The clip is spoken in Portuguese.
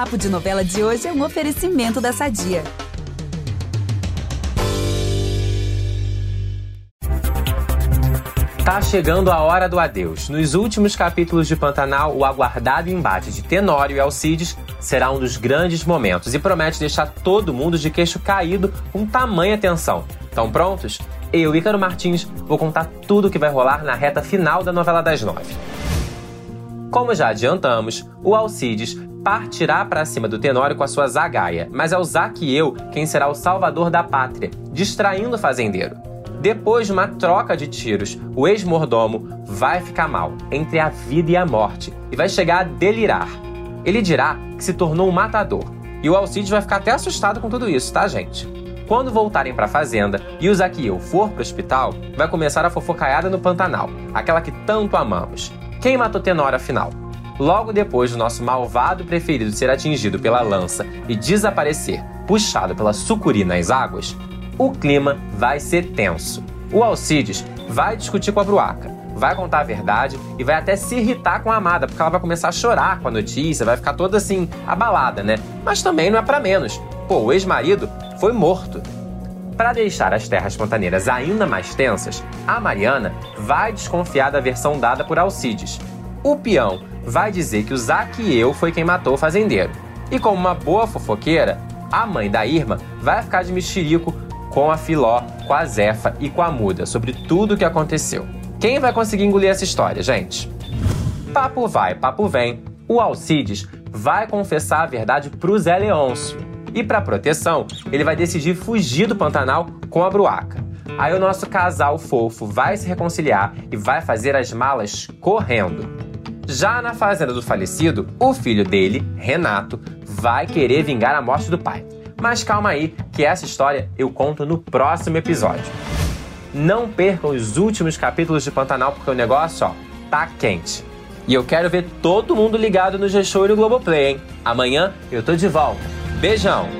Papo de Novela de hoje é um oferecimento da Sadia. Tá chegando a hora do adeus. Nos últimos capítulos de Pantanal, o aguardado embate de Tenório e Alcides será um dos grandes momentos e promete deixar todo mundo de queixo caído com tamanha tensão. Estão prontos? Eu, Ícaro Martins, vou contar tudo o que vai rolar na reta final da novela das nove. Como já adiantamos, o Alcides partirá para cima do Tenório com a sua zagaia, mas é o Zaqueu quem será o salvador da pátria, distraindo o fazendeiro. Depois de uma troca de tiros, o ex-mordomo vai ficar mal entre a vida e a morte e vai chegar a delirar. Ele dirá que se tornou um matador. E o Alcides vai ficar até assustado com tudo isso, tá, gente? Quando voltarem para a fazenda e o Zaqueu for pro hospital, vai começar a fofocaiada no Pantanal, aquela que tanto amamos. Quem matou Tenório afinal? Logo depois do nosso malvado preferido ser atingido pela lança e desaparecer, puxado pela sucuri nas águas, o clima vai ser tenso. O Alcides vai discutir com a Bruaca, vai contar a verdade e vai até se irritar com a amada, porque ela vai começar a chorar com a notícia, vai ficar toda assim, abalada, né? Mas também não é para menos. Pô, o ex-marido foi morto. Para deixar as terras pantaneiras ainda mais tensas, a Mariana vai desconfiar da versão dada por Alcides. O peão vai dizer que o Zaqueu foi quem matou o fazendeiro. E como uma boa fofoqueira, a mãe da Irma vai ficar de mexerico com a Filó, com a Zefa e com a Muda sobre tudo o que aconteceu. Quem vai conseguir engolir essa história, gente? Papo vai, papo vem. O Alcides vai confessar a verdade pro Zé Leôncio. E para proteção, ele vai decidir fugir do Pantanal com a Bruaca. Aí o nosso casal fofo vai se reconciliar e vai fazer as malas correndo. Já na fazenda do falecido, o filho dele, Renato, vai querer vingar a morte do pai. Mas calma aí, que essa história eu conto no próximo episódio. Não percam os últimos capítulos de Pantanal, porque o negócio, ó, tá quente. E eu quero ver todo mundo ligado no G-Show e no Globoplay, hein? Amanhã eu tô de volta. Beijão!